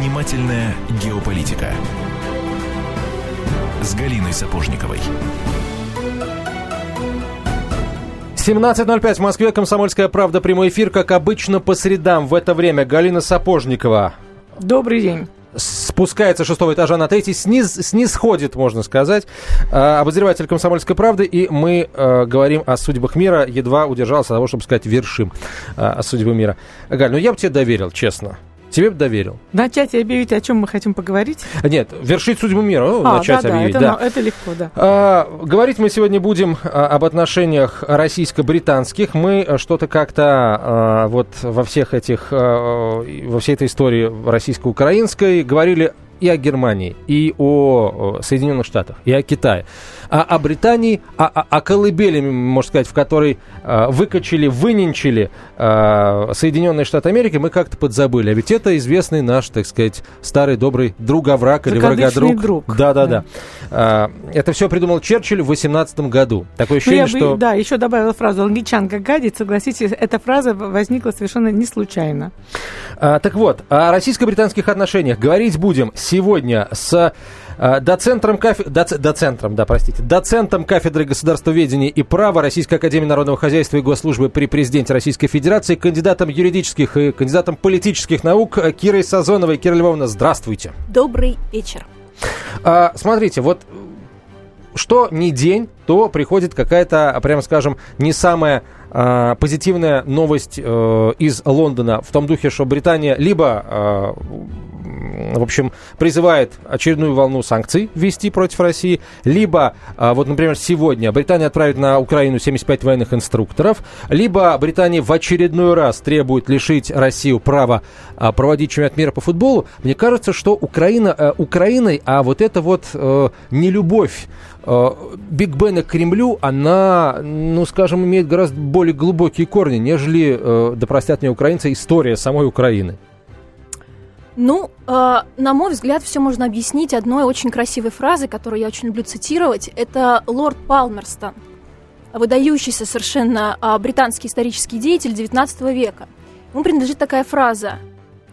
Занимательная геополитика с Галиной Сапожниковой. 17.05 в Москве. Комсомольская правда. Прямой эфир, как обычно, по средам. В это время Галина Сапожникова. Добрый день спускается с шестого этажа на третий, сниз, снисходит, можно сказать, э, обозреватель «Комсомольской правды», и мы э, говорим о судьбах мира, едва удержался от того, чтобы сказать «вершим» э, о судьбе мира. Галь, ну я бы тебе доверил, честно. Тебе бы доверил. Начать и объявить, о чем мы хотим поговорить? Нет, вершить судьбу мира. Ну, а, начать да, объявить. Да, это, да. это легко, да. А, говорить мы сегодня будем а, об отношениях российско-британских. Мы что-то как-то а, вот во всех этих, а, во всей этой истории российско-украинской говорили и о Германии, и о Соединенных Штатах, и о Китае а о Британии, о, о, о колыбели, можно сказать, в которой э, выкачали, выненчили э, Соединенные Штаты Америки, мы как-то подзабыли. А ведь это известный наш, так сказать, старый добрый друг-овраг или врага-друг. друг. Да-да-да. Да. Э, это все придумал Черчилль в 18 году. Такое ну, ощущение, ну, что... Бы, да, еще добавила фразу «англичанка гадит». Согласитесь, эта фраза возникла совершенно не случайно. А, так вот, о российско-британских отношениях говорить будем сегодня с а, доцентром, кафе... Доц... доцентром, да, простите, доцентом кафедры государствоведения и права Российской Академии Народного Хозяйства и Госслужбы при Президенте Российской Федерации, кандидатом юридических и кандидатом политических наук Кирой Сазоновой. Кира Львовна, здравствуйте. Добрый вечер. А, смотрите, вот что не день, то приходит какая-то, прямо скажем, не самая э, позитивная новость э, из Лондона в том духе, что Британия либо э, в общем, призывает очередную волну санкций ввести против России, либо, а, вот, например, сегодня Британия отправит на Украину 75 военных инструкторов, либо Британия в очередной раз требует лишить Россию права а, проводить чемпионат мира по футболу. Мне кажется, что Украина э, Украиной, а вот это вот э, нелюбовь э, Биг Бена к Кремлю, она, ну, скажем, имеет гораздо более глубокие корни, нежели, да простят мне украинцы, история самой Украины. Ну, э, на мой взгляд, все можно объяснить одной очень красивой фразой, которую я очень люблю цитировать. Это лорд Палмерстон, выдающийся совершенно э, британский исторический деятель XIX века. Ему принадлежит такая фраза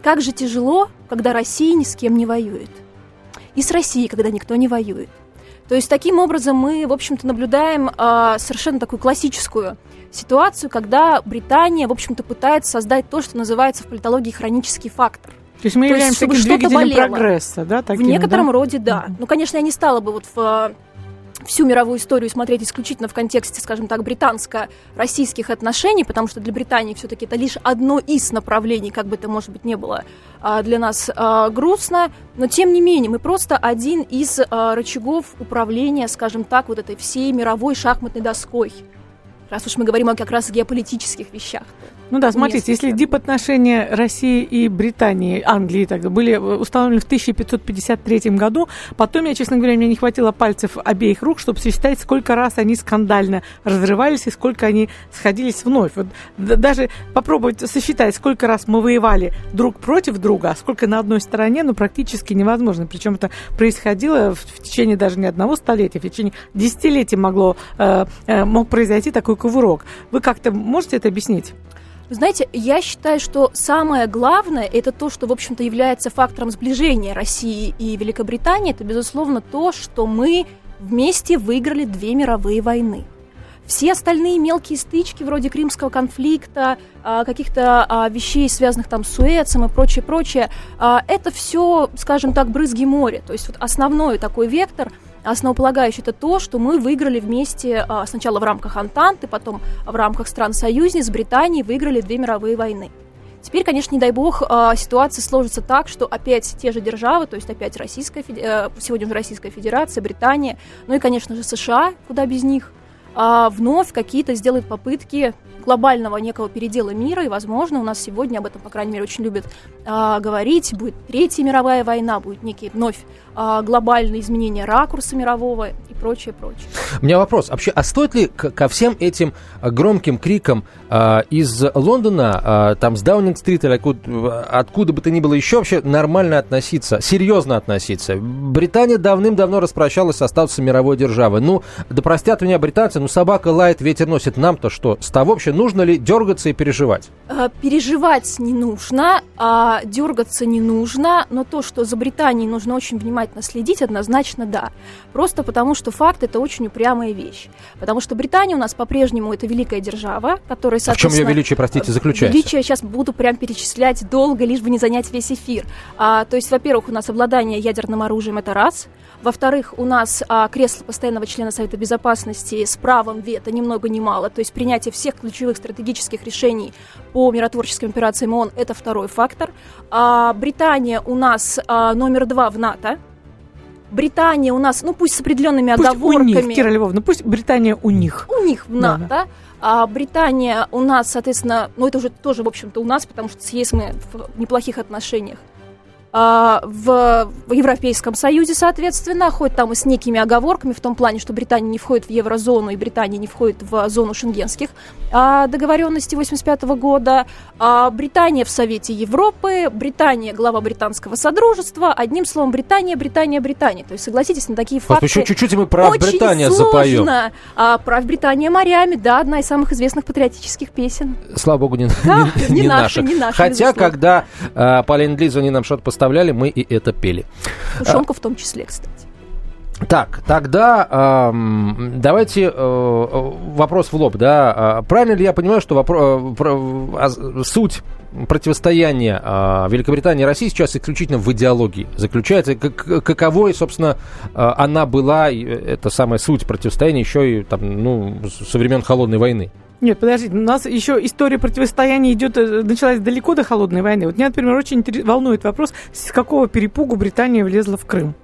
«Как же тяжело, когда Россия ни с кем не воюет». И с Россией, когда никто не воюет. То есть таким образом мы, в общем-то, наблюдаем э, совершенно такую классическую ситуацию, когда Британия, в общем-то, пытается создать то, что называется в политологии хронический фактор – то есть мы То являемся есть, таким двигателем прогресса, да? Таким, в некотором да? роде, да. Mm-hmm. Ну, конечно, я не стала бы вот в всю мировую историю смотреть исключительно в контексте, скажем так, британско-российских отношений, потому что для Британии все-таки это лишь одно из направлений, как бы это, может быть, не было а, для нас а, грустно, но тем не менее мы просто один из а, рычагов управления, скажем так, вот этой всей мировой шахматной доской. Раз уж мы говорим о как раз геополитических вещах. Ну да, смотрите, если дипотношения России и Британии, Англии тогда были установлены в 1553 году, потом я, честно говоря, мне не хватило пальцев обеих рук, чтобы сосчитать, сколько раз они скандально разрывались и сколько они сходились вновь. Вот даже попробовать сосчитать, сколько раз мы воевали друг против друга, а сколько на одной стороне, ну, практически невозможно. Причем это происходило в, в течение даже не одного столетия, в течение десятилетий могло, э, э, мог произойти такой кувырок. Вы как-то можете это объяснить? Вы знаете, я считаю, что самое главное, это то, что, в общем-то, является фактором сближения России и Великобритании, это, безусловно, то, что мы вместе выиграли две мировые войны. Все остальные мелкие стычки, вроде Кримского конфликта, а, каких-то а, вещей, связанных там с Суэцем и прочее, прочее, а, это все, скажем так, брызги моря. То есть вот основной такой вектор – основополагающее это то, что мы выиграли вместе а, сначала в рамках Антанты, потом в рамках стран-союзниц Британии выиграли две мировые войны. Теперь, конечно, не дай бог, а, ситуация сложится так, что опять те же державы, то есть опять Российская, э, сегодня уже Российская Федерация, Британия, ну и, конечно же, США, куда без них, а, вновь какие-то сделают попытки глобального некого передела мира, и, возможно, у нас сегодня об этом, по крайней мере, очень любят говорить, будет Третья мировая война, будет некий вновь а, глобальные изменения ракурса мирового и прочее, прочее. У меня вопрос. Вообще, а стоит ли ко всем этим громким крикам а, из Лондона, а, там, с Даунинг-стрит или откуда, откуда бы то ни было еще вообще нормально относиться, серьезно относиться? Британия давным-давно распрощалась со статусом мировой державы. Ну, да простят меня британцы, ну собака лает, ветер носит. Нам-то что? С того вообще нужно ли дергаться и переживать? А, Переживать не нужно, а дергаться не нужно, но то, что за Британией нужно очень внимательно следить, однозначно да. Просто потому, что факт это очень упрямая вещь. Потому что Британия у нас по-прежнему это великая держава, которая, А в чем ее соответственно... величие, простите, заключается? Величие сейчас буду прям перечислять долго, лишь бы не занять весь эфир. А, то есть, во-первых, у нас обладание ядерным оружием это раз. Во-вторых, у нас а, кресло постоянного члена Совета Безопасности с правом вето ни много ни мало. То есть принятие всех ключевых стратегических решений по миротворческим операциям ООН это второй фактор. А, Британия у нас а, номер два в НАТО. Британия у нас, ну пусть с определенными Пусть у оговорками. них, Кира Львовна, пусть Британия у них. У них в Да, НАТО. А Британия у нас, соответственно, ну это уже тоже, в общем-то, у нас, потому что с ЕС мы в неплохих отношениях. А, в, Европейском Союзе, соответственно, хоть там и с некими оговорками, в том плане, что Британия не входит в еврозону и Британия не входит в зону шенгенских а, договоренностей 85 года. А, Британия в Совете Европы, Британия глава британского содружества. Одним словом, Британия, Британия, Британия. То есть согласитесь на такие факты. еще чуть-чуть и мы про Очень Британию сложно. запоем. А, «Прав Британия морями», да, одна из самых известных патриотических песен. Слава богу, не, Да, не- не не наши, наши. не наши, Хотя, безусловно. когда э, по ленд-лизу они нам что-то поставляли, мы и это пели. Тушенку в том числе, кстати. Так, тогда эм, давайте э, э, вопрос в лоб, да. А Правильно ли я понимаю, что вопро- э, про- а, суть противостояния э, Великобритании и России сейчас исключительно в идеологии заключается? Как- каковой, собственно, э, она была, и это самая суть противостояния еще и там, ну, с- со времен Холодной войны? Нет, подождите, у нас еще история противостояния идет, э, началась далеко до холодной войны. Вот меня, например, очень волнует вопрос, с какого перепугу Британия влезла в Крым.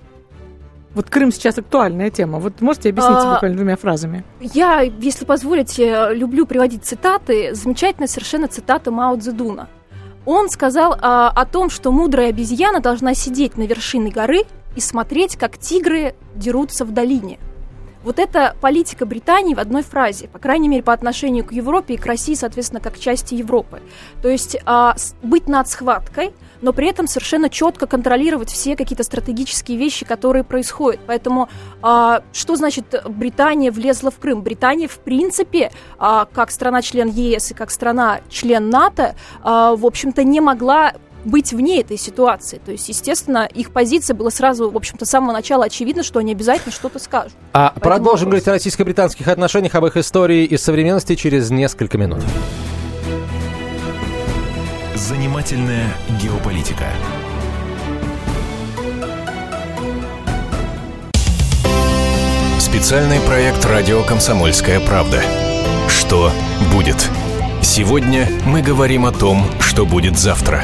Вот Крым сейчас актуальная тема. Вот можете объяснить А, буквально двумя фразами? Я, если позволите, люблю приводить цитаты. Замечательная совершенно цитата Мао Цзэдуна. Он сказал а, о том, что мудрая обезьяна должна сидеть на вершине горы и смотреть, как тигры дерутся в долине. Вот это политика Британии в одной фразе, по крайней мере, по отношению к Европе и к России, соответственно, как части Европы. То есть а, быть над схваткой, но при этом совершенно четко контролировать все какие-то стратегические вещи, которые происходят. Поэтому а, что значит Британия влезла в Крым? Британия, в принципе, а, как страна-член ЕС и как страна-член НАТО, а, в общем-то, не могла быть вне этой ситуации. То есть, естественно, их позиция была сразу, в общем-то, с самого начала очевидно, что они обязательно что-то скажут. А Поэтому продолжим вопрос. говорить о российско-британских отношениях, об их истории и современности через несколько минут. Занимательная геополитика. Специальный проект «Радио Комсомольская правда». Что будет? Сегодня мы говорим о том, что будет завтра.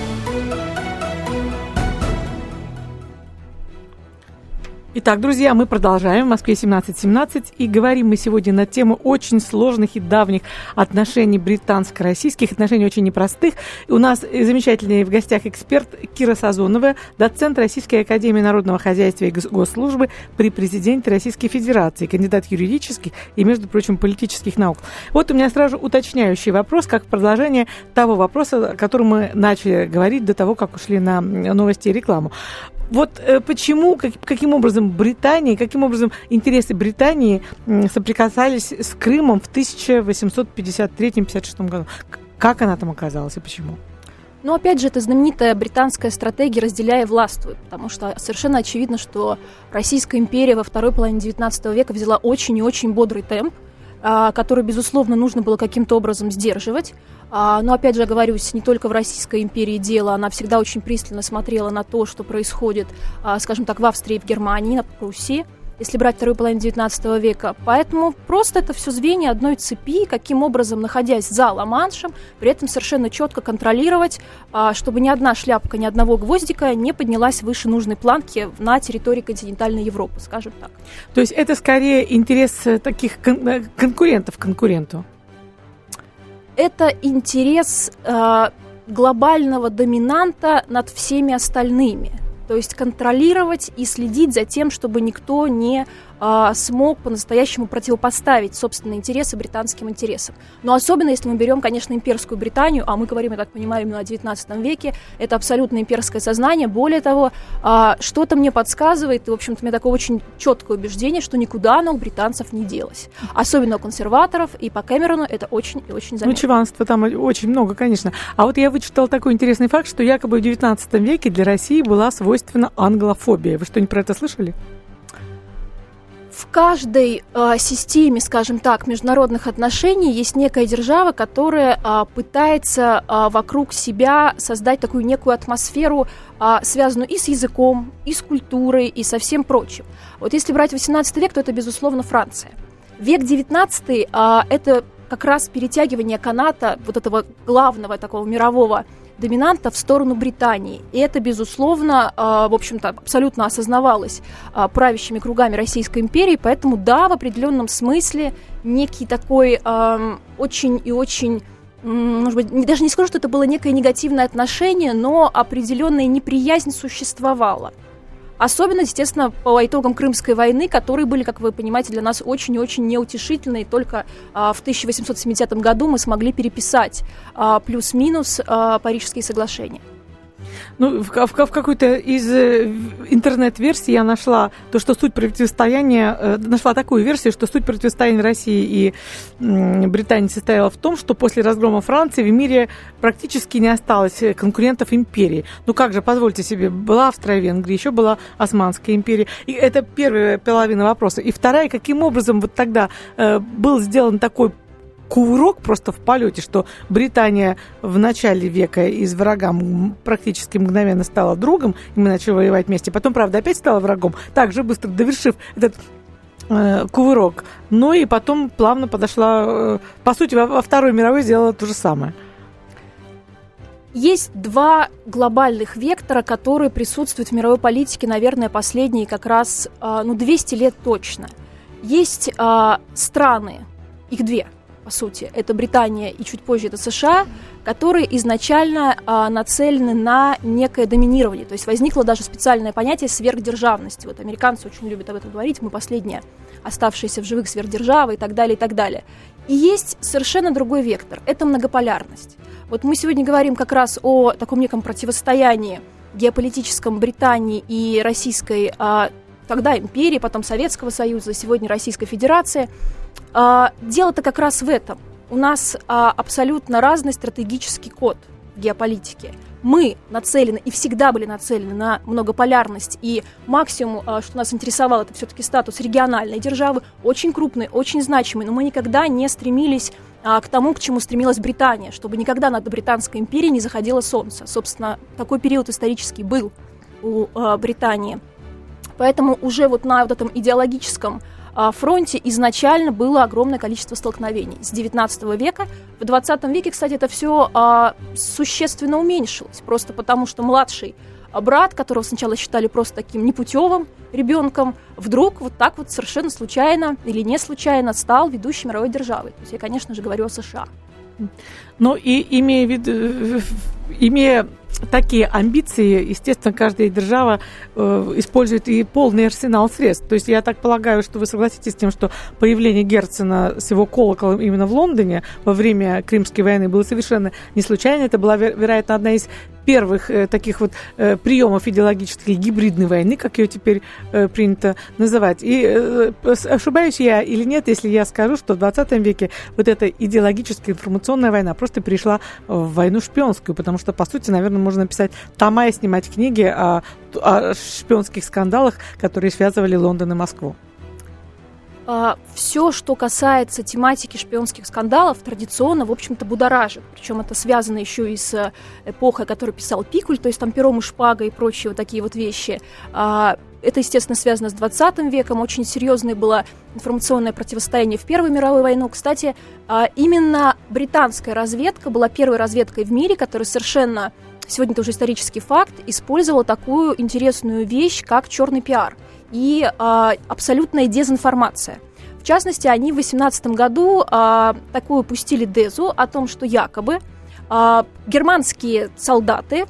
Итак, друзья, мы продолжаем. В Москве 17.17. И говорим мы сегодня на тему очень сложных и давних отношений британско-российских, отношений очень непростых. У нас замечательный в гостях эксперт Кира Сазонова, доцент Российской Академии Народного Хозяйства и Гос- Госслужбы при президенте Российской Федерации, кандидат юридических и, между прочим, политических наук. Вот у меня сразу уточняющий вопрос, как продолжение того вопроса, о котором мы начали говорить до того, как ушли на новости и рекламу. Вот э, почему, как- каким образом Британия, каким образом интересы Британии соприкасались с Крымом в 1853-56 году? Как она там оказалась и почему? Но опять же, это знаменитая британская стратегия «разделяй и властвуй», потому что совершенно очевидно, что Российская империя во второй половине XIX века взяла очень и очень бодрый темп, который, безусловно, нужно было каким-то образом сдерживать. А, но, опять же, оговорюсь, не только в Российской империи дело, она всегда очень пристально смотрела на то, что происходит, а, скажем так, в Австрии, в Германии, на Пруссии если брать вторую половину XIX века. Поэтому просто это все звенья одной цепи, каким образом, находясь за Ла-Маншем, при этом совершенно четко контролировать, а, чтобы ни одна шляпка, ни одного гвоздика не поднялась выше нужной планки на территории континентальной Европы, скажем так. То есть это скорее интерес э, таких кон- э, конкурентов конкуренту? Это интерес э, глобального доминанта над всеми остальными то есть контролировать и следить за тем, чтобы никто не а, смог по-настоящему противопоставить собственные интересы британским интересам. Но особенно, если мы берем, конечно, имперскую Британию, а мы говорим, я так понимаю, именно о 19 веке, это абсолютно имперское сознание. Более того, а, что-то мне подсказывает, и, в общем-то, у меня такое очень четкое убеждение, что никуда оно у британцев не делось. Особенно у консерваторов, и по Кэмерону это очень и очень заметно. Ну, чванства там очень много, конечно. А вот я вычитала такой интересный факт, что якобы в 19 веке для России была свойственна англофобия. Вы что-нибудь про это слышали? В каждой э, системе, скажем так, международных отношений есть некая держава, которая э, пытается э, вокруг себя создать такую некую атмосферу, э, связанную и с языком, и с культурой, и со всем прочим. Вот если брать 18 век, то это, безусловно, Франция. Век 19 э, это как раз перетягивание каната вот этого главного такого мирового доминанта в сторону Британии. И это, безусловно, а, в общем-то, абсолютно осознавалось а, правящими кругами Российской империи, поэтому, да, в определенном смысле некий такой очень и очень может быть, даже не скажу, что это было некое негативное отношение, но определенная неприязнь существовала. Особенно, естественно, по итогам Крымской войны, которые были, как вы понимаете, для нас очень и очень неутешительные. Только а, в 1870 году мы смогли переписать а, плюс-минус а, Парижские соглашения. Ну, в, в, в какой-то из э, интернет-версий я нашла то, что суть противостояния, э, нашла такую версию, что суть противостояния России и э, Британии состояла в том, что после разгрома Франции в мире практически не осталось э, конкурентов империи. Ну как же, позвольте себе, была Австро-Венгрия, еще была Османская империя. И это первая половина вопроса. И вторая, каким образом вот тогда э, был сделан такой кувырок просто в полете, что Британия в начале века из врага практически мгновенно стала другом, и мы начали воевать вместе. Потом, правда, опять стала врагом, также быстро довершив этот э, кувырок. Ну и потом плавно подошла, э, по сути, во, во Второй мировой сделала то же самое. Есть два глобальных вектора, которые присутствуют в мировой политике, наверное, последние как раз э, ну, 200 лет точно. Есть э, страны, их две – по сути, это Британия и чуть позже это США, которые изначально а, нацелены на некое доминирование. То есть возникло даже специальное понятие сверхдержавности. Вот американцы очень любят об этом говорить, мы последние оставшиеся в живых сверхдержавы и так далее, и так далее. И есть совершенно другой вектор – это многополярность. Вот мы сегодня говорим как раз о таком неком противостоянии геополитическом Британии и российской а, тогда империи, потом Советского Союза, сегодня Российской Федерации. А, дело-то как раз в этом. У нас а, абсолютно разный стратегический код в геополитике. Мы нацелены и всегда были нацелены на многополярность, и максимум, а, что нас интересовало, это все-таки статус региональной державы, очень крупный, очень значимый, но мы никогда не стремились к тому, к чему стремилась Британия, чтобы никогда над Британской империей не заходило солнце. Собственно, такой период исторический был у Британии. Поэтому уже вот на вот этом идеологическом а, фронте изначально было огромное количество столкновений с 19 века. В 20 веке, кстати, это все а, существенно уменьшилось, просто потому что младший брат, которого сначала считали просто таким непутевым ребенком, вдруг вот так вот совершенно случайно или не случайно стал ведущей мировой державой. То есть я, конечно же, говорю о США. Ну и имея, э, имея такие амбиции, естественно, каждая держава э, использует и полный арсенал средств. То есть я так полагаю, что вы согласитесь с тем, что появление Герцена с его колоколом именно в Лондоне во время Крымской войны было совершенно не случайно. Это была, вероятно, одна из первых э, таких вот э, приемов идеологической гибридной войны, как ее теперь э, принято называть. И э, ошибаюсь я или нет, если я скажу, что в 20 веке вот эта идеологическая информационная война просто перешла в войну шпионскую, потому что, по сути, наверное, можно написать тома и снимать книги о, о шпионских скандалах, которые связывали Лондон и Москву. а, все, что касается тематики шпионских скандалов, традиционно, в общем-то, будоражит. Причем это связано еще и с эпохой, которую писал Пикуль, то есть там пером и шпагой и прочие вот такие вот вещи. А, это, естественно, связано с 20 веком. Очень серьезное было информационное противостояние в Первую мировую войну. Кстати, а, именно британская разведка была первой разведкой в мире, которая совершенно, сегодня это уже исторический факт, использовала такую интересную вещь, как черный пиар и а, абсолютная дезинформация. В частности, они в 18 году а, такую пустили дезу о том, что якобы а, германские солдаты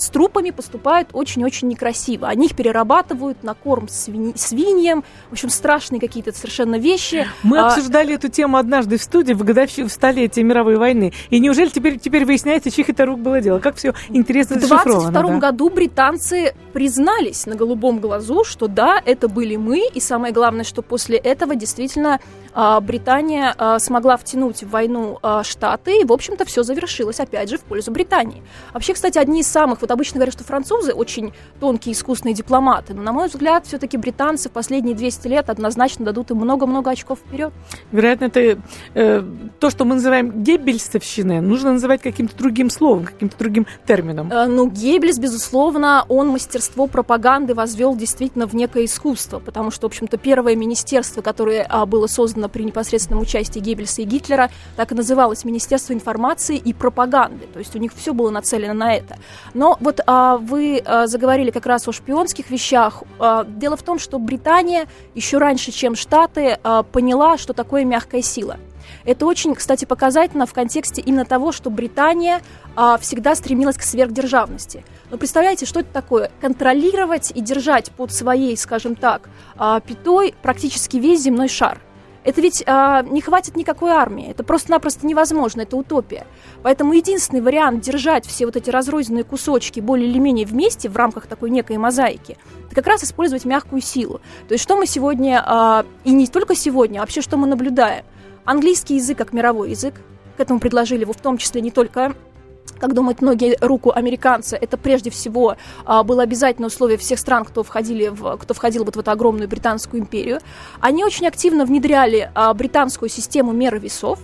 с трупами поступают очень-очень некрасиво. Они их перерабатывают на корм свинь, свиньям. В общем, страшные какие-то совершенно вещи. Мы а... обсуждали эту тему однажды в студии в годовщину в столетие мировой войны. И неужели теперь, теперь выясняется, чьих это рук было дело? Как все интересно В 22 да? году британцы признались на голубом глазу, что да, это были мы. И самое главное, что после этого действительно а, Британия а, смогла втянуть в войну а, Штаты, и, в общем-то, все завершилось, опять же, в пользу Британии. Вообще, кстати, одни из самых, вот обычно говорят, что французы очень тонкие, искусные дипломаты, но, на мой взгляд, все-таки британцы в последние 200 лет однозначно дадут им много-много очков вперед. Вероятно, это э, то, что мы называем геббельсовщиной, нужно называть каким-то другим словом, каким-то другим термином. Э, ну, Геббельс, безусловно, он мастерство пропаганды возвел действительно в некое искусство, потому что, в общем-то, первое министерство, которое а, было создано при непосредственном участии Геббельса и Гитлера, так и называлось Министерство информации и пропаганды. То есть у них все было нацелено на это. Но вот а, вы а, заговорили как раз о шпионских вещах. А, дело в том, что Британия еще раньше, чем Штаты, а, поняла, что такое мягкая сила. Это очень, кстати, показательно в контексте именно того, что Британия а, всегда стремилась к сверхдержавности. Но представляете, что это такое? Контролировать и держать под своей, скажем так, а, пятой практически весь земной шар. Это ведь а, не хватит никакой армии. Это просто-напросто невозможно, это утопия. Поэтому единственный вариант держать все вот эти разрозненные кусочки более или менее вместе в рамках такой некой мозаики, это как раз использовать мягкую силу. То есть что мы сегодня, а, и не только сегодня, а вообще что мы наблюдаем? Английский язык как мировой язык, к этому предложили его в том числе не только как думают многие, руку американца, это прежде всего а, было обязательное условие всех стран, кто, входили в, кто входил вот в эту огромную британскую империю. Они очень активно внедряли а, британскую систему меры весов,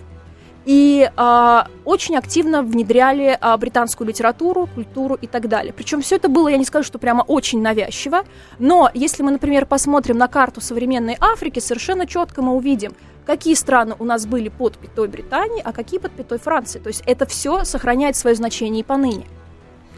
и а, очень активно внедряли а, британскую литературу, культуру и так далее. Причем все это было, я не скажу, что прямо очень навязчиво, но если мы, например, посмотрим на карту современной Африки, совершенно четко мы увидим, какие страны у нас были под пятой Британии, а какие под пятой Франции. То есть это все сохраняет свое значение и поныне.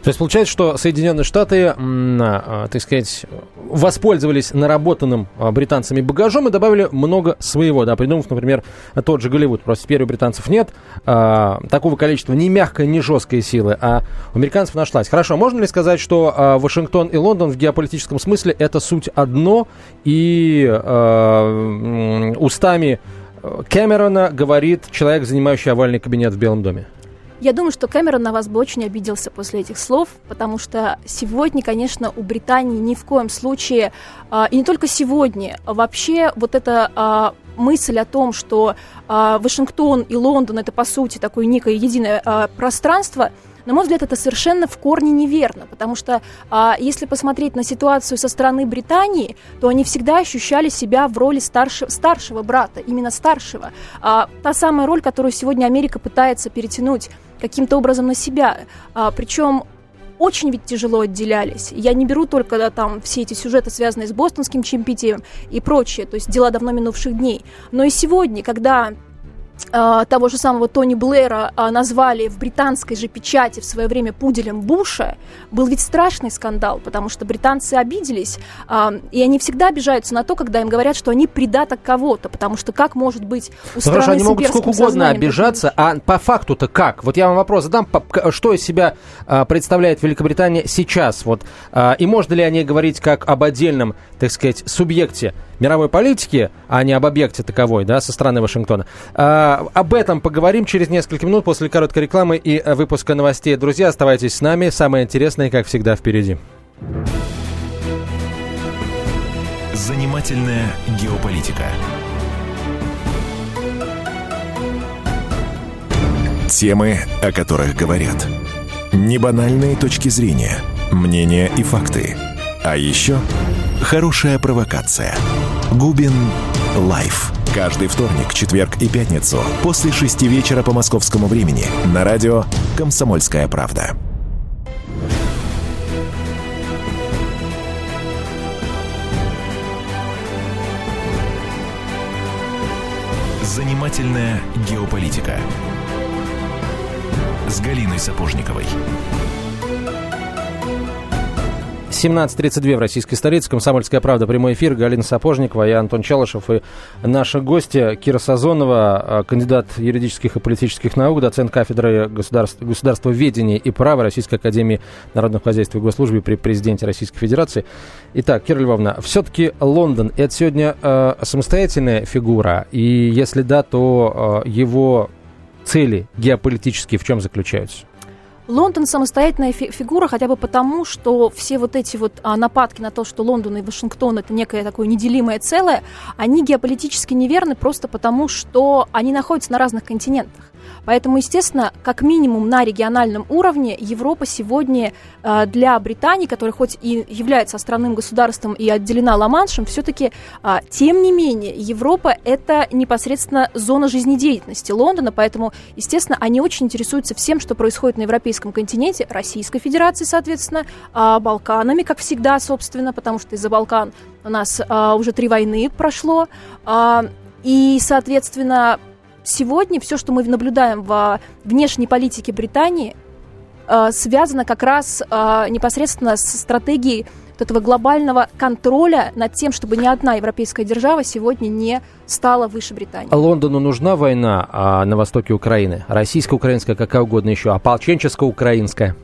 То есть получается, что Соединенные Штаты, а, так сказать, воспользовались наработанным а, британцами багажом и добавили много своего, да, придумав, например, тот же Голливуд. Просто теперь у британцев нет а, такого количества ни мягкой, ни жесткой силы, а у американцев нашлась. Хорошо, можно ли сказать, что а, Вашингтон и Лондон в геополитическом смысле это суть одно, и а, устами Кэмерона говорит человек, занимающий овальный кабинет в Белом доме? Я думаю, что Кэмерон на вас бы очень обиделся после этих слов, потому что сегодня, конечно, у Британии ни в коем случае, а, и не только сегодня, а вообще вот эта а, мысль о том, что Вашингтон и Лондон это по сути такое некое единое пространство, на мой взгляд, это совершенно в корне неверно, потому что а, если посмотреть на ситуацию со стороны Британии, то они всегда ощущали себя в роли старше, старшего брата, именно старшего. А, та самая роль, которую сегодня Америка пытается перетянуть каким-то образом на себя. А, причем очень ведь тяжело отделялись. Я не беру только да, там все эти сюжеты, связанные с бостонским чемпитием и прочее, то есть дела давно минувших дней. Но и сегодня, когда того же самого Тони Блэра а, назвали в британской же печати в свое время пуделем Буша, был ведь страшный скандал, потому что британцы обиделись, а, и они всегда обижаются на то, когда им говорят, что они предаток кого-то, потому что как может быть у страны Хорошо, они могут сколько угодно обижаться, а по факту-то как? Вот я вам вопрос задам, что из себя представляет Великобритания сейчас? Вот, и можно ли о ней говорить как об отдельном, так сказать, субъекте мировой политики, а не об объекте таковой, да, со стороны Вашингтона. А, об этом поговорим через несколько минут после короткой рекламы и выпуска новостей. Друзья, оставайтесь с нами. Самое интересное, как всегда, впереди. Занимательная геополитика. Темы, о которых говорят. Небанальные точки зрения, мнения и факты. А еще хорошая провокация – Губин лайф. Каждый вторник, четверг и пятницу после шести вечера по московскому времени на радио «Комсомольская правда». Занимательная геополитика с Галиной Сапожниковой. 17.32 в российской столице. Комсомольская правда. Прямой эфир. Галина Сапожникова, я Антон Чалышев и наши гости Кира Сазонова, кандидат юридических и политических наук, доцент кафедры государств, государствоведения и права Российской Академии Народного Хозяйства и Госслужбы при президенте Российской Федерации. Итак, Кира Львовна, все-таки Лондон – это сегодня э, самостоятельная фигура? И если да, то э, его цели геополитические в чем заключаются? Лондон самостоятельная фи- фигура, хотя бы потому, что все вот эти вот а, нападки на то, что Лондон и Вашингтон это некое такое неделимое целое, они геополитически неверны просто потому, что они находятся на разных континентах. Поэтому, естественно, как минимум на региональном уровне Европа сегодня э, для Британии, которая хоть и является островным государством и отделена Ла-Маншем, все-таки, э, тем не менее, Европа это непосредственно зона жизнедеятельности Лондона, поэтому, естественно, они очень интересуются всем, что происходит на европейском континенте, Российской Федерации, соответственно, э, Балканами, как всегда, собственно, потому что из-за Балкан у нас э, уже три войны прошло. Э, и, соответственно, сегодня все, что мы наблюдаем в внешней политике Британии, э, связано как раз э, непосредственно с стратегией вот этого глобального контроля над тем, чтобы ни одна европейская держава сегодня не стала выше Британии. Лондону нужна война а, на востоке Украины? Российско-украинская, какая угодно еще, ополченческо-украинская?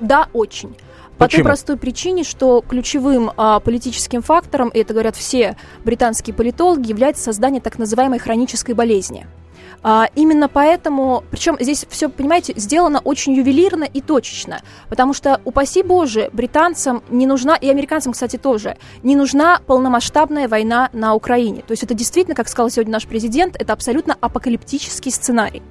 Да, очень. По той простой причине, что ключевым а, политическим фактором, и это говорят все британские политологи, является создание так называемой хронической болезни. А, именно поэтому, причем здесь все, понимаете, сделано очень ювелирно и точечно, потому что, упаси Боже, британцам не нужна, и американцам, кстати, тоже, не нужна полномасштабная война на Украине. То есть это действительно, как сказал сегодня наш президент, это абсолютно апокалиптический сценарий.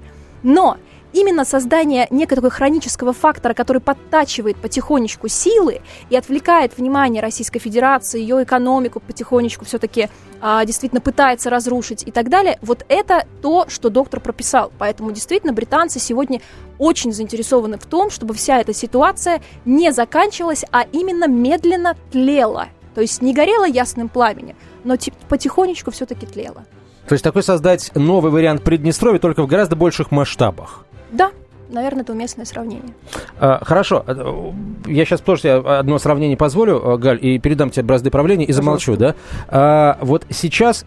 Но именно создание некого хронического фактора, который подтачивает потихонечку силы и отвлекает внимание Российской Федерации, ее экономику потихонечку все-таки а, действительно пытается разрушить и так далее, вот это то, что доктор прописал. Поэтому действительно британцы сегодня очень заинтересованы в том, чтобы вся эта ситуация не заканчивалась, а именно медленно тлела. То есть не горела ясным пламенем, но потихонечку все-таки тлела. То есть такой создать новый вариант Приднестровья только в гораздо больших масштабах. Да, наверное, это уместное сравнение. А, хорошо. Э, я сейчас тоже одно сравнение позволю, э, Галь, и передам тебе бразды правления и замолчу, да? А, вот сейчас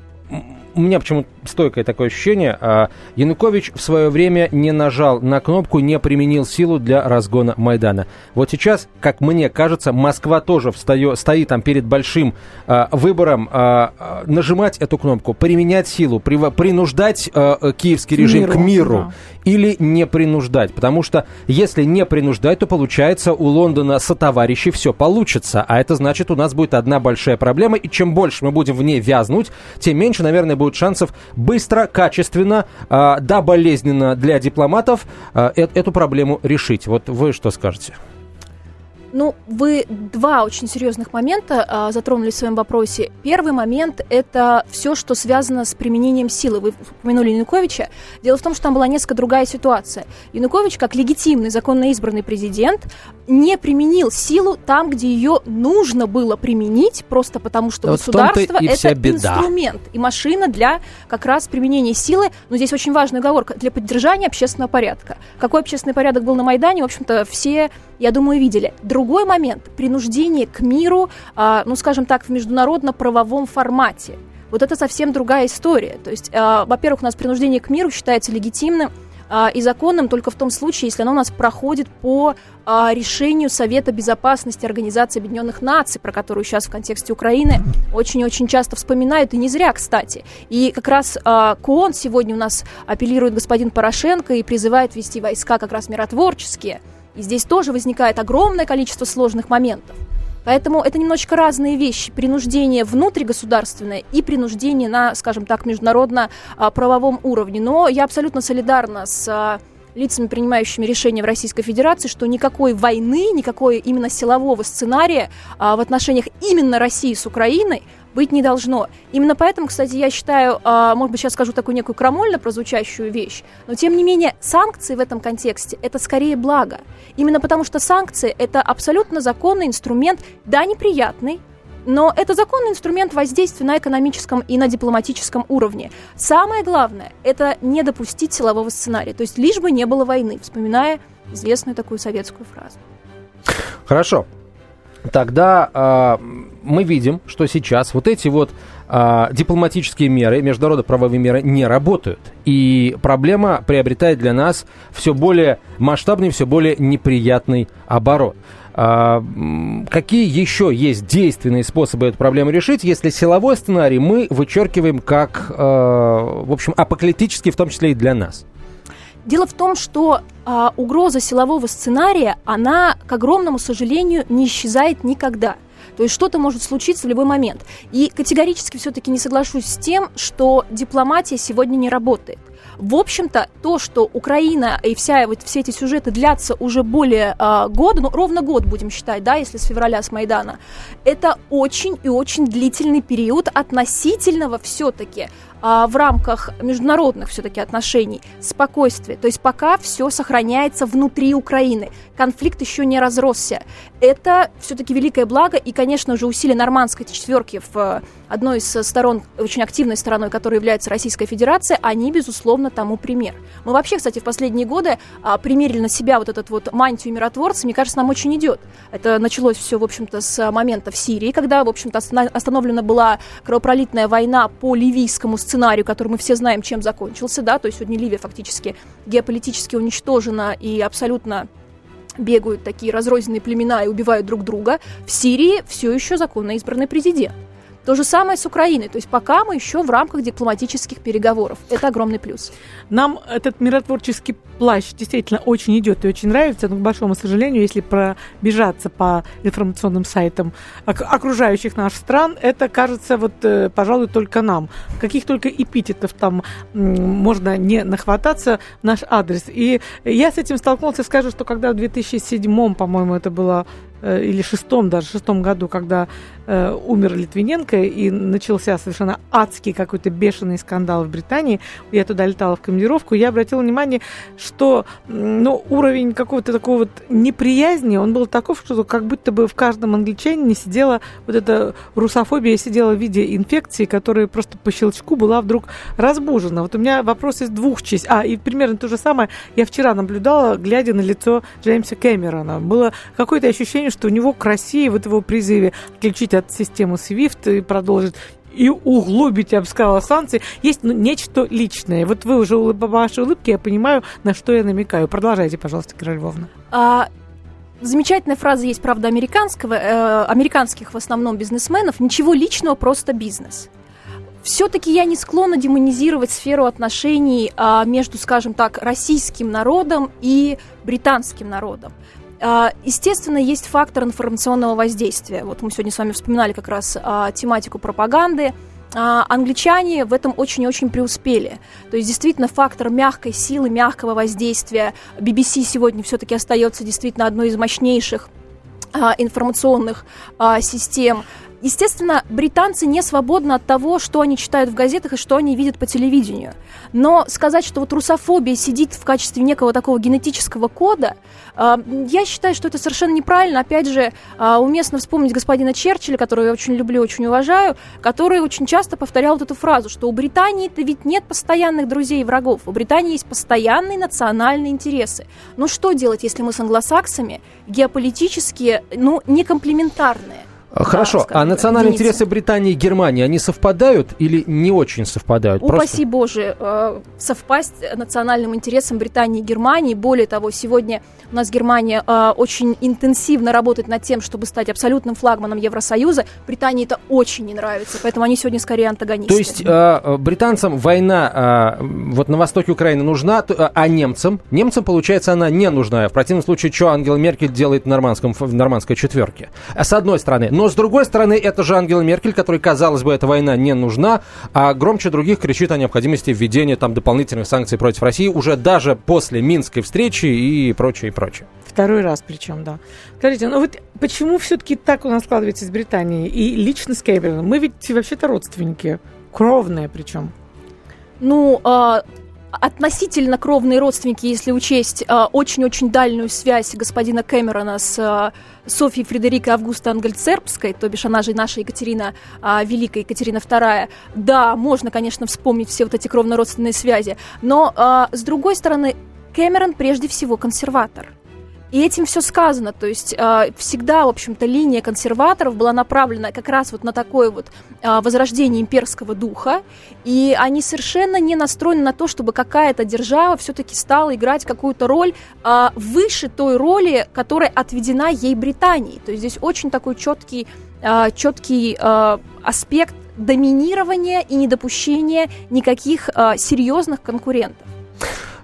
у меня почему-то стойкое такое ощущение. А, Янукович в свое время не нажал на кнопку, не применил силу для разгона Майдана. Вот сейчас, как мне кажется, Москва тоже встает, стоит там перед большим а, выбором а, нажимать эту кнопку, применять силу, при, принуждать киевский режим миру, к миру да. или не принуждать. Потому что если не принуждать, то получается у Лондона со товарищей все получится. А это значит, у нас будет одна большая проблема. И чем больше мы будем в ней вязнуть, тем меньше, наверное, будет шансов быстро, качественно, э, да, болезненно для дипломатов э, эту проблему решить. Вот вы что скажете? Ну, вы два очень серьезных момента а, затронули в своем вопросе. Первый момент – это все, что связано с применением силы. Вы упомянули Януковича. Дело в том, что там была несколько другая ситуация. Янукович, как легитимный, законно избранный президент, не применил силу там, где ее нужно было применить, просто потому что да государство – это беда. инструмент и машина для как раз применения силы. Но здесь очень важная оговорка – для поддержания общественного порядка. Какой общественный порядок был на Майдане, в общем-то, все, я думаю, видели. Другой момент – принуждение к миру, э, ну, скажем так, в международно-правовом формате. Вот это совсем другая история. То есть, э, во-первых, у нас принуждение к миру считается легитимным э, и законным только в том случае, если оно у нас проходит по решению Совета Безопасности Организации Объединенных Наций, про которую сейчас в контексте Украины очень-очень часто вспоминают, и не зря, кстати. И как раз к ООН сегодня у нас апеллирует господин Порошенко и призывает вести войска как раз миротворческие – и здесь тоже возникает огромное количество сложных моментов. Поэтому это немножечко разные вещи. Принуждение внутригосударственное и принуждение на, скажем так, международно-правовом уровне. Но я абсолютно солидарна с лицами, принимающими решения в Российской Федерации, что никакой войны, никакой именно силового сценария а, в отношениях именно России с Украиной быть не должно. Именно поэтому, кстати, я считаю, а, может быть, сейчас скажу такую некую крамольно прозвучащую вещь, но тем не менее санкции в этом контексте это скорее благо. Именно потому что санкции это абсолютно законный инструмент, да, неприятный, но это законный инструмент воздействия на экономическом и на дипломатическом уровне. Самое главное – это не допустить силового сценария, то есть лишь бы не было войны, вспоминая известную такую советскую фразу. Хорошо. Тогда э, мы видим, что сейчас вот эти вот э, дипломатические меры, международно-правовые меры не работают. И проблема приобретает для нас все более масштабный, все более неприятный оборот. А, какие еще есть действенные способы эту проблему решить, если силовой сценарий мы вычеркиваем как, а, в общем, апокалиптический, в том числе и для нас? Дело в том, что а, угроза силового сценария, она, к огромному сожалению, не исчезает никогда. То есть что-то может случиться в любой момент. И категорически все-таки не соглашусь с тем, что дипломатия сегодня не работает. В общем-то, то, что Украина и вся вот все эти сюжеты длятся уже более э, года, ну, ровно год будем считать, да, если с февраля, с Майдана, это очень и очень длительный период относительного все-таки а, в рамках международных все-таки отношений спокойствие. То есть пока все сохраняется внутри Украины. Конфликт еще не разросся. Это все-таки великое благо. И, конечно же, усилия нормандской четверки в э, одной из сторон, очень активной стороной, которой является Российская Федерация, они, безусловно, тому пример. Мы вообще, кстати, в последние годы а, примерили на себя вот этот вот мантию миротворца. Мне кажется, нам очень идет. Это началось все, в общем-то, с момента в Сирии, когда, в общем-то, остановлена была кровопролитная война по ливийскому сценарию, который мы все знаем, чем закончился, да, то есть сегодня Ливия фактически геополитически уничтожена и абсолютно бегают такие разрозненные племена и убивают друг друга, в Сирии все еще законно избранный президент. То же самое с Украиной. То есть пока мы еще в рамках дипломатических переговоров. Это огромный плюс. Нам этот миротворческий плащ действительно очень идет и очень нравится, но, к большому сожалению, если пробежаться по информационным сайтам окружающих наших стран, это кажется, вот, э, пожалуй, только нам. Каких только эпитетов там можно не нахвататься наш адрес. И я с этим столкнулся, скажу, что когда в 2007, по-моему, это было или шестом, даже шестом году, когда э, умер Литвиненко и начался совершенно адский какой-то бешеный скандал в Британии, я туда летала в командировку, я обратила внимание, что ну, уровень какого-то такого вот неприязни, он был таков, что как будто бы в каждом англичанине сидела вот эта русофобия сидела в виде инфекции, которая просто по щелчку была вдруг разбужена. Вот у меня вопрос из двух частей. А, и примерно то же самое я вчера наблюдала, глядя на лицо Джеймса Кэмерона. Было какое-то ощущение, ощущение, что у него к России в этом призыве отключить от системы SWIFT и продолжить и углубить, я бы сказала, санкции, есть ну, нечто личное. Вот вы уже по вашей улыбке, я понимаю, на что я намекаю. Продолжайте, пожалуйста, Кира Львовна. А, замечательная фраза есть, правда, американского, э, американских в основном бизнесменов. Ничего личного, просто бизнес. Все-таки я не склонна демонизировать сферу отношений а, между, скажем так, российским народом и британским народом. А, естественно, есть фактор информационного воздействия. Вот мы сегодня с вами вспоминали как раз а, тематику пропаганды. А, англичане в этом очень-очень преуспели. То есть действительно фактор мягкой силы, мягкого воздействия. BBC сегодня все-таки остается действительно одной из мощнейших информационных систем. Естественно, британцы не свободны от того, что они читают в газетах и что они видят по телевидению. Но сказать, что вот русофобия сидит в качестве некого такого генетического кода, э, я считаю, что это совершенно неправильно. Опять же, э, уместно вспомнить господина Черчилля, которого я очень люблю, очень уважаю, который очень часто повторял вот эту фразу, что у Британии-то ведь нет постоянных друзей и врагов. У Британии есть постоянные национальные интересы. Но что делать, если мы с англосаксами геополитически, ну, не комплементарные? Хорошо, а, а национальные единицы. интересы Британии и Германии, они совпадают или не очень совпадают? Упаси Просто... Боже, э, совпасть национальным интересам Британии и Германии. Более того, сегодня у нас Германия э, очень интенсивно работает над тем, чтобы стать абсолютным флагманом Евросоюза. Британии это очень не нравится, поэтому они сегодня скорее антагонисты. То есть э, британцам война вот на востоке Украины нужна, а немцам? Немцам, получается, она не нужна. В противном случае, что Ангела Меркель делает в, нормандском, в нормандской четверке? С одной стороны. Но, с другой стороны, это же Ангела Меркель, которой, казалось бы, эта война не нужна, а громче других кричит о необходимости введения там дополнительных санкций против России уже даже после Минской встречи и прочее, и прочее. Второй раз причем, да. Скажите, ну вот почему все-таки так у нас складывается с Британией? И лично с Кэмероном? Мы ведь вообще-то родственники, кровные причем. Ну, а, относительно кровные родственники, если учесть а, очень-очень дальнюю связь господина Кэмерона с а, Софьей Фредерикой Августа Ангельцербской, то бишь она же наша Екатерина а, Великая, Екатерина II, да, можно, конечно, вспомнить все вот эти кровно-родственные связи, но с другой стороны, Кэмерон прежде всего консерватор. И этим все сказано. То есть э, всегда, в общем-то, линия консерваторов была направлена как раз вот на такое вот э, возрождение имперского духа. И они совершенно не настроены на то, чтобы какая-то держава все-таки стала играть какую-то роль э, выше той роли, которая отведена ей Британии. То есть здесь очень такой четкий, э, четкий э, аспект доминирования и недопущения никаких э, серьезных конкурентов.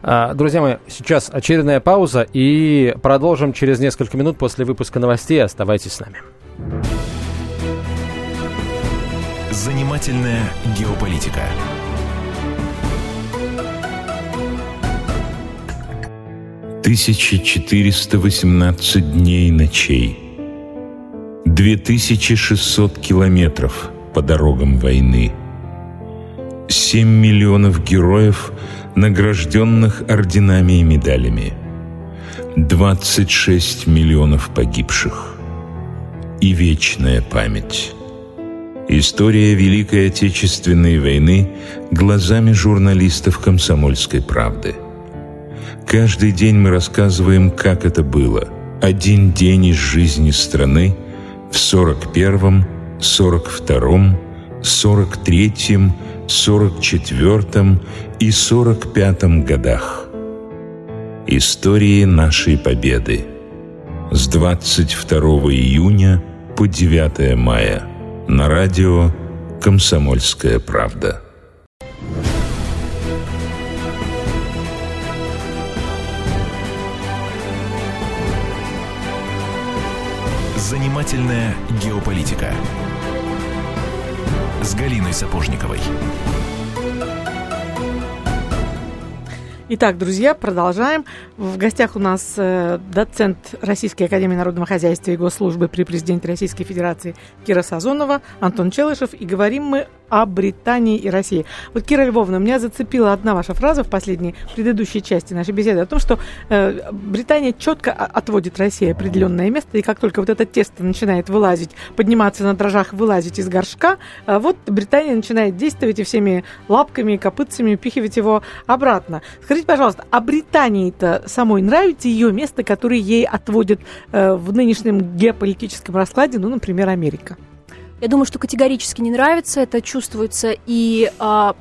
А, друзья мои, сейчас очередная пауза и продолжим через несколько минут после выпуска новостей. Оставайтесь с нами. Занимательная геополитика. Тысяча четыреста восемнадцать дней и ночей. Две тысячи шестьсот километров по дорогам войны. Семь миллионов героев – награжденных орденами и медалями. 26 миллионов погибших. И вечная память. История Великой Отечественной войны глазами журналистов «Комсомольской правды». Каждый день мы рассказываем, как это было. Один день из жизни страны в 41-м, 42-м, 43-м, 44 и 45 годах. Истории нашей победы с 22 июня по 9 мая на радио «Комсомольская правда». Занимательная геополитика с Галиной Сапожниковой. Итак, друзья, продолжаем. В гостях у нас э, доцент Российской Академии Народного Хозяйства и Госслужбы при президенте Российской Федерации Кира Сазонова, Антон Челышев. И говорим мы о Британии и России. Вот, Кира Львовна, меня зацепила одна ваша фраза в последней, предыдущей части нашей беседы о том, что э, Британия четко отводит России определенное место, и как только вот это тесто начинает вылазить, подниматься на дрожжах, вылазить из горшка, э, вот Британия начинает действовать и всеми лапками и копытцами упихивать его обратно. Скажите, пожалуйста, а Британии-то самой нравится ее место, которое ей отводит э, в нынешнем геополитическом раскладе, ну, например, Америка? Я думаю, что категорически не нравится, это чувствуется и а,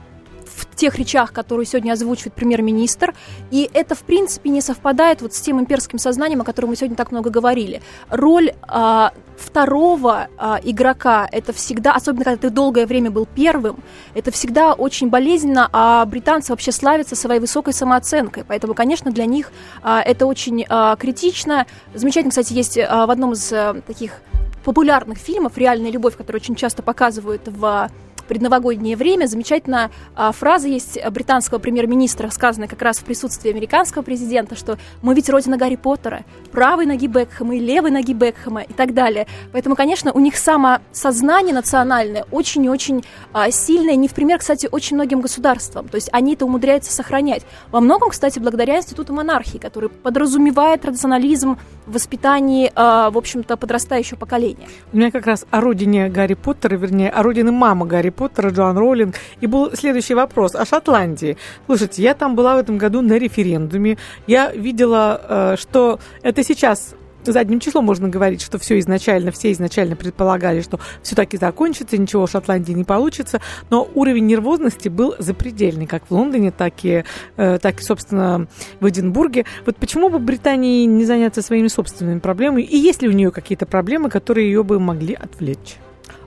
в тех речах, которые сегодня озвучивает премьер-министр, и это, в принципе, не совпадает вот с тем имперским сознанием, о котором мы сегодня так много говорили. Роль а, второго а, игрока, это всегда, особенно когда ты долгое время был первым, это всегда очень болезненно, а британцы вообще славятся своей высокой самооценкой, поэтому, конечно, для них а, это очень а, критично. Замечательно, кстати, есть а, в одном из а, таких популярных фильмов «Реальная любовь», который очень часто показывают в предновогоднее время. Замечательная а, фраза есть британского премьер-министра, сказанная как раз в присутствии американского президента, что мы ведь родина Гарри Поттера, правой ноги Бекхэма и левой ноги Бекхэма и так далее. Поэтому, конечно, у них самосознание национальное очень и очень а, сильное, не в пример, кстати, очень многим государствам. То есть они это умудряются сохранять. Во многом, кстати, благодаря институту монархии, который подразумевает традиционализм в воспитании, а, в общем-то, подрастающего поколения. У меня как раз о родине Гарри Поттера, вернее, о родине мамы Гарри Поттера, Джоан Роллинг. И был следующий вопрос о Шотландии. Слушайте, я там была в этом году на референдуме. Я видела, э, что это сейчас задним числом можно говорить, что все изначально, все изначально предполагали, что все таки закончится, ничего в Шотландии не получится, но уровень нервозности был запредельный, как в Лондоне, так и, э, так и, собственно, в Эдинбурге. Вот почему бы Британии не заняться своими собственными проблемами, и есть ли у нее какие-то проблемы, которые ее бы могли отвлечь?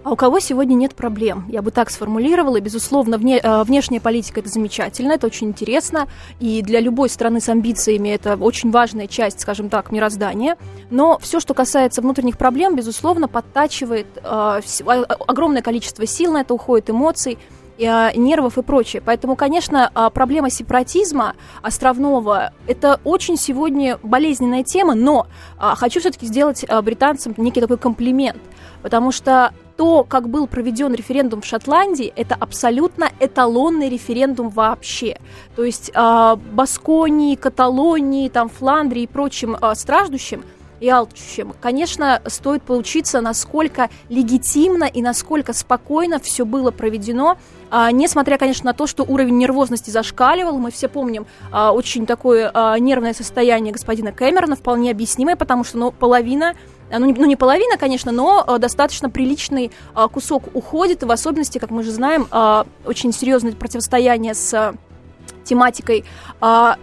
А у кого сегодня нет проблем? Я бы так сформулировала. Безусловно, вне, э, внешняя политика это замечательно, это очень интересно. И для любой страны с амбициями это очень важная часть, скажем так, мироздания. Но все, что касается внутренних проблем, безусловно, подтачивает э, огромное количество сил на это уходит, эмоций нервов и прочее. Поэтому, конечно, э, проблема сепаратизма островного – это очень сегодня болезненная тема, но э, хочу все-таки сделать британцам некий такой комплимент, потому что то, как был проведен референдум в Шотландии, это абсолютно эталонный референдум вообще. То есть э, Басконии, Каталонии, там, Фландрии и прочим э, страждущим и алчущим, конечно, стоит поучиться, насколько легитимно и насколько спокойно все было проведено, а, несмотря, конечно, на то, что уровень нервозности зашкаливал, мы все помним а, очень такое а, нервное состояние господина Кэмерона, вполне объяснимое, потому что ну, половина ну не, ну не половина, конечно, но э, достаточно приличный э, кусок уходит, в особенности, как мы же знаем, э, очень серьезное противостояние с тематикой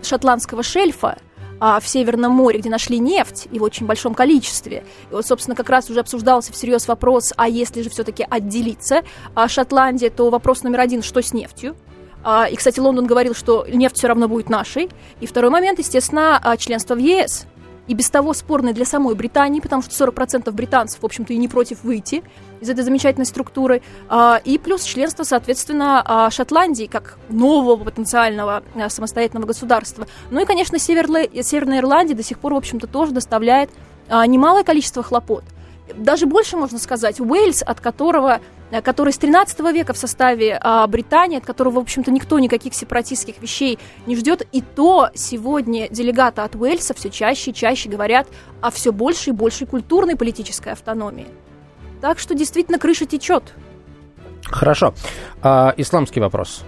шотландского шельфа, в Северном море, где нашли нефть и в очень большом количестве. И вот, собственно, как раз уже обсуждался всерьез вопрос, а если же все-таки отделиться Шотландия, то вопрос номер один, что с нефтью? И, кстати, Лондон говорил, что нефть все равно будет нашей. И второй момент, естественно, членство в ЕС и без того спорный для самой Британии, потому что 40% британцев, в общем-то, и не против выйти из этой замечательной структуры, а, и плюс членство, соответственно, а, Шотландии как нового потенциального а, самостоятельного государства. Ну и, конечно, Северная Ирландия до сих пор, в общем-то, тоже доставляет немалое количество хлопот даже больше можно сказать, Уэльс, от которого, э, который с 13 века в составе а, Британии, от которого, в общем-то, никто никаких сепаратистских вещей не ждет, и то сегодня делегаты от Уэльса все чаще и чаще говорят о все большей и большей культурной политической автономии. Так что действительно крыша течет. Хорошо. А, исламский вопрос.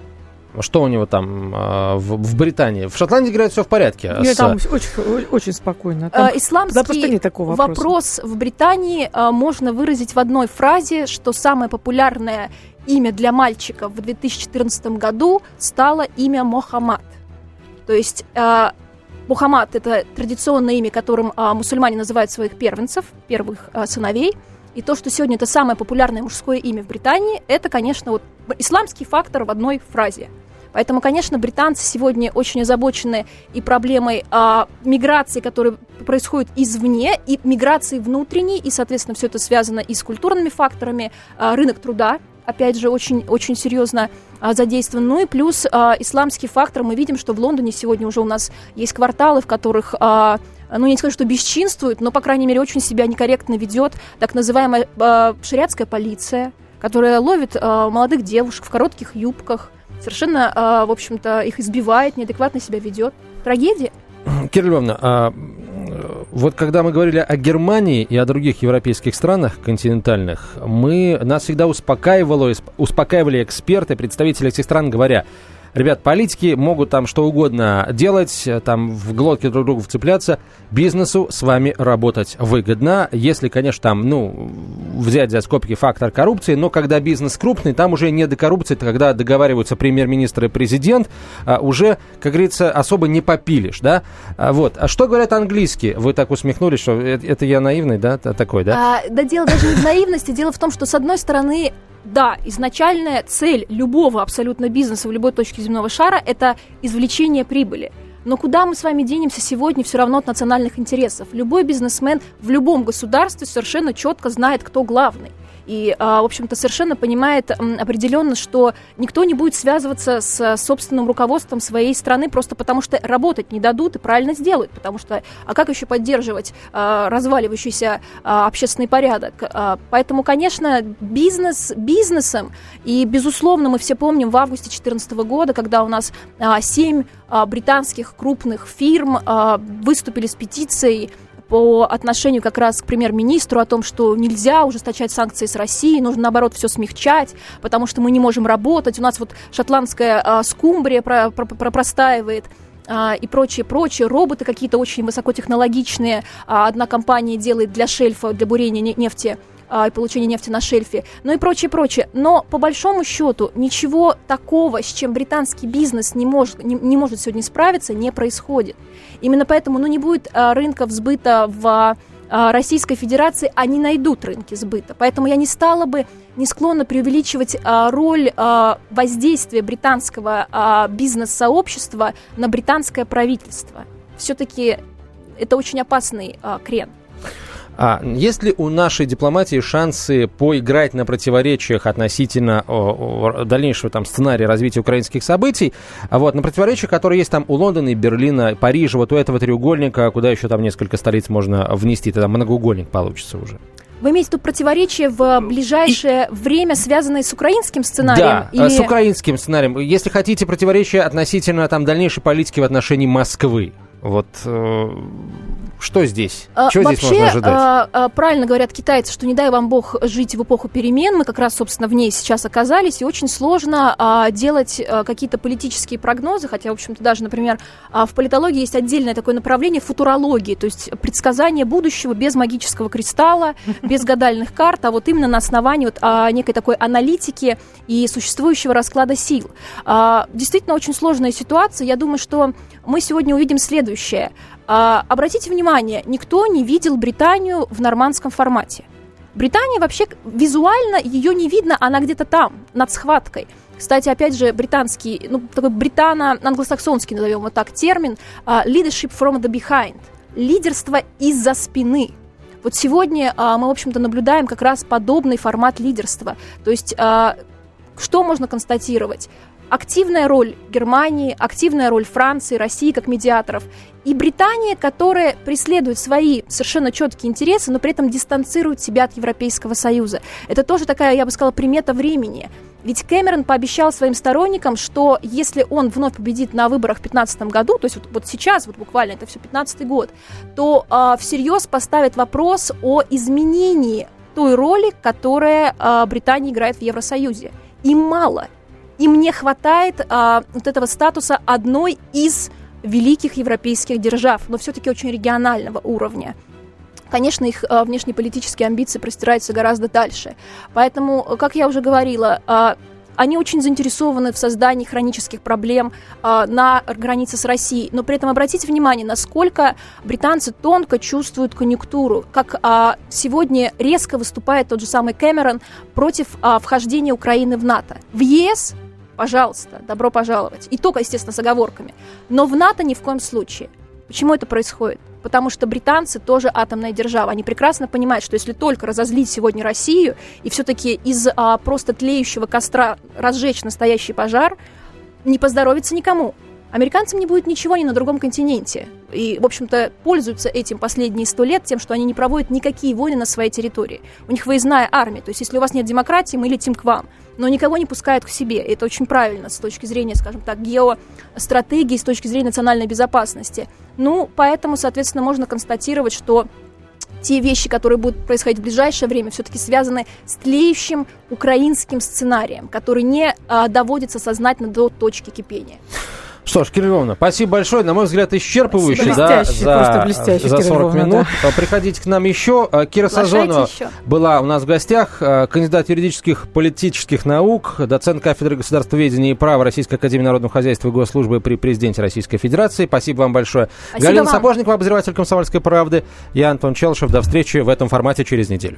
Что у него там э, в, в Британии? В Шотландии, говорят, все в порядке. Нет, с... там очень, очень спокойно. Там, э, Исламский нет такого вопрос в Британии э, можно выразить в одной фразе, что самое популярное имя для мальчика в 2014 году стало имя Мохаммад. То есть э, Мухаммад – это традиционное имя, которым э, мусульмане называют своих первенцев, первых э, сыновей. И то, что сегодня это самое популярное мужское имя в Британии, это, конечно, вот исламский фактор в одной фразе. Поэтому, конечно, британцы сегодня очень озабочены и проблемой а, миграции, которая происходит извне, и миграции внутренней, и, соответственно, все это связано и с культурными факторами, а, рынок труда, опять же, очень, очень серьезно а, задействован. Ну и плюс а, исламский фактор. Мы видим, что в Лондоне сегодня уже у нас есть кварталы, в которых а, ну, я не скажу, что бесчинствует, но, по крайней мере, очень себя некорректно ведет так называемая э, шариатская полиция, которая ловит э, молодых девушек в коротких юбках, совершенно, а, в общем-то, их избивает, неадекватно себя ведет. Трагедия. Кира Львовна, а, вот когда мы говорили о Германии и о других европейских странах континентальных, мы, нас всегда успокаивало, успокаивали эксперты, представители этих стран, говоря, Ребят, политики могут там что угодно делать, там в глотке друг другу вцепляться. Бизнесу с вами работать выгодно, если, конечно, там, ну, взять за скобки фактор коррупции, но когда бизнес крупный, там уже не до коррупции, когда договариваются премьер-министр и президент, а уже, как говорится, особо не попилишь, да? А вот. А что говорят английские? Вы так усмехнулись, что это, это я наивный, да, такой, да? А, да дело даже не в наивности, дело в том, что, с одной стороны, да, изначальная цель любого абсолютно бизнеса в любой точке земного шара – это извлечение прибыли. Но куда мы с вами денемся сегодня все равно от национальных интересов? Любой бизнесмен в любом государстве совершенно четко знает, кто главный и, а, в общем-то, совершенно понимает определенно, что никто не будет связываться с собственным руководством своей страны просто потому, что работать не дадут и правильно сделают, потому что, а как еще поддерживать а, разваливающийся а, общественный порядок? Поэтому, конечно, бизнес бизнесом, и, безусловно, мы все помним в августе 2014 года, когда у нас семь британских крупных фирм выступили с петицией по отношению как раз к премьер-министру о том, что нельзя ужесточать санкции с Россией, нужно, наоборот, все смягчать, потому что мы не можем работать. У нас вот шотландская а, скумбрия про, про, про, простаивает а, и прочее, прочее. Роботы какие-то очень высокотехнологичные. А, одна компания делает для шельфа, для бурения нефти и получения нефти на шельфе, ну и прочее, прочее. Но по большому счету ничего такого, с чем британский бизнес не может, не, не может сегодня справиться, не происходит. Именно поэтому ну, не будет а, рынка взбыта в а, Российской Федерации, они найдут рынки сбыта. Поэтому я не стала бы, не склонна преувеличивать а, роль а, воздействия британского а, бизнес-сообщества на британское правительство. Все-таки это очень опасный а, крен. А есть ли у нашей дипломатии шансы поиграть на противоречиях относительно о, о дальнейшего там сценария развития украинских событий? А вот на противоречиях, которые есть там у Лондона, и Берлина, Парижа, вот у этого треугольника, куда еще там несколько столиц можно внести, тогда многоугольник получится уже. Вы имеете в виду противоречие в ближайшее и... время, связанное с украинским сценарием? Да, или... с украинским сценарием. Если хотите, противоречие относительно там дальнейшей политики в отношении Москвы. Вот э, что здесь? А, вообще, здесь можно ожидать? А, а, правильно говорят китайцы, что не дай вам бог жить в эпоху перемен. Мы как раз, собственно, в ней сейчас оказались, и очень сложно а, делать а, какие-то политические прогнозы, хотя, в общем-то, даже, например, а, в политологии есть отдельное такое направление футурологии, то есть предсказание будущего без магического кристалла, без гадальных карт, а вот именно на основании вот, а, некой такой аналитики и существующего расклада сил. А, действительно, очень сложная ситуация. Я думаю, что мы сегодня увидим следующее. А, обратите внимание, никто не видел Британию в нормандском формате. Британия вообще визуально ее не видно, она где-то там, над схваткой. Кстати, опять же, британский, ну, такой британо-англосаксонский, назовем вот так, термин uh, leadership from the behind. Лидерство из-за спины. Вот сегодня uh, мы, в общем-то, наблюдаем как раз подобный формат лидерства. То есть, что можно констатировать? Активная роль Германии, активная роль Франции, России как медиаторов, и Британия, которая преследует свои совершенно четкие интересы, но при этом дистанцирует себя от Европейского Союза. Это тоже такая, я бы сказала, примета времени. Ведь Кэмерон пообещал своим сторонникам, что если он вновь победит на выборах в 2015 году, то есть вот, вот сейчас, вот буквально, это все 15 год, то э, всерьез поставит вопрос о изменении той роли, которая э, Британия играет в Евросоюзе. Им мало – им не хватает а, вот этого статуса одной из великих европейских держав, но все-таки очень регионального уровня. Конечно, их а, внешнеполитические амбиции простираются гораздо дальше. Поэтому, как я уже говорила, а, они очень заинтересованы в создании хронических проблем а, на границе с Россией. Но при этом обратите внимание, насколько британцы тонко чувствуют конъюнктуру, как а, сегодня резко выступает тот же самый Кэмерон против а, вхождения Украины в НАТО. В ЕС Пожалуйста, добро пожаловать. И только, естественно, с оговорками. Но в НАТО ни в коем случае. Почему это происходит? Потому что британцы тоже атомная держава. Они прекрасно понимают, что если только разозлить сегодня Россию и все-таки из а, просто тлеющего костра разжечь настоящий пожар, не поздоровится никому. Американцам не будет ничего ни на другом континенте. И, в общем-то, пользуются этим последние сто лет тем, что они не проводят никакие войны на своей территории. У них выездная армия. То есть, если у вас нет демократии, мы летим к вам. Но никого не пускают к себе. Это очень правильно с точки зрения, скажем так, геостратегии, с точки зрения национальной безопасности. Ну, поэтому, соответственно, можно констатировать, что те вещи, которые будут происходить в ближайшее время, все-таки связаны с тлеющим украинским сценарием, который не а, доводится сознательно до точки кипения. Что ж, Кирилловна, спасибо большое. На мой взгляд, исчерпывающе да, за, за 40 минут. Да. Приходите к нам еще. А, Кира Сазонова была у нас в гостях, а, кандидат юридических политических наук, доцент кафедры государствоведения и права Российской Академии Народного Хозяйства и Госслужбы при президенте Российской Федерации. Спасибо вам большое. Спасибо Галина вам. Сапожникова, обозреватель «Комсомольской правды». Я Антон Челшев. До встречи в этом формате через неделю.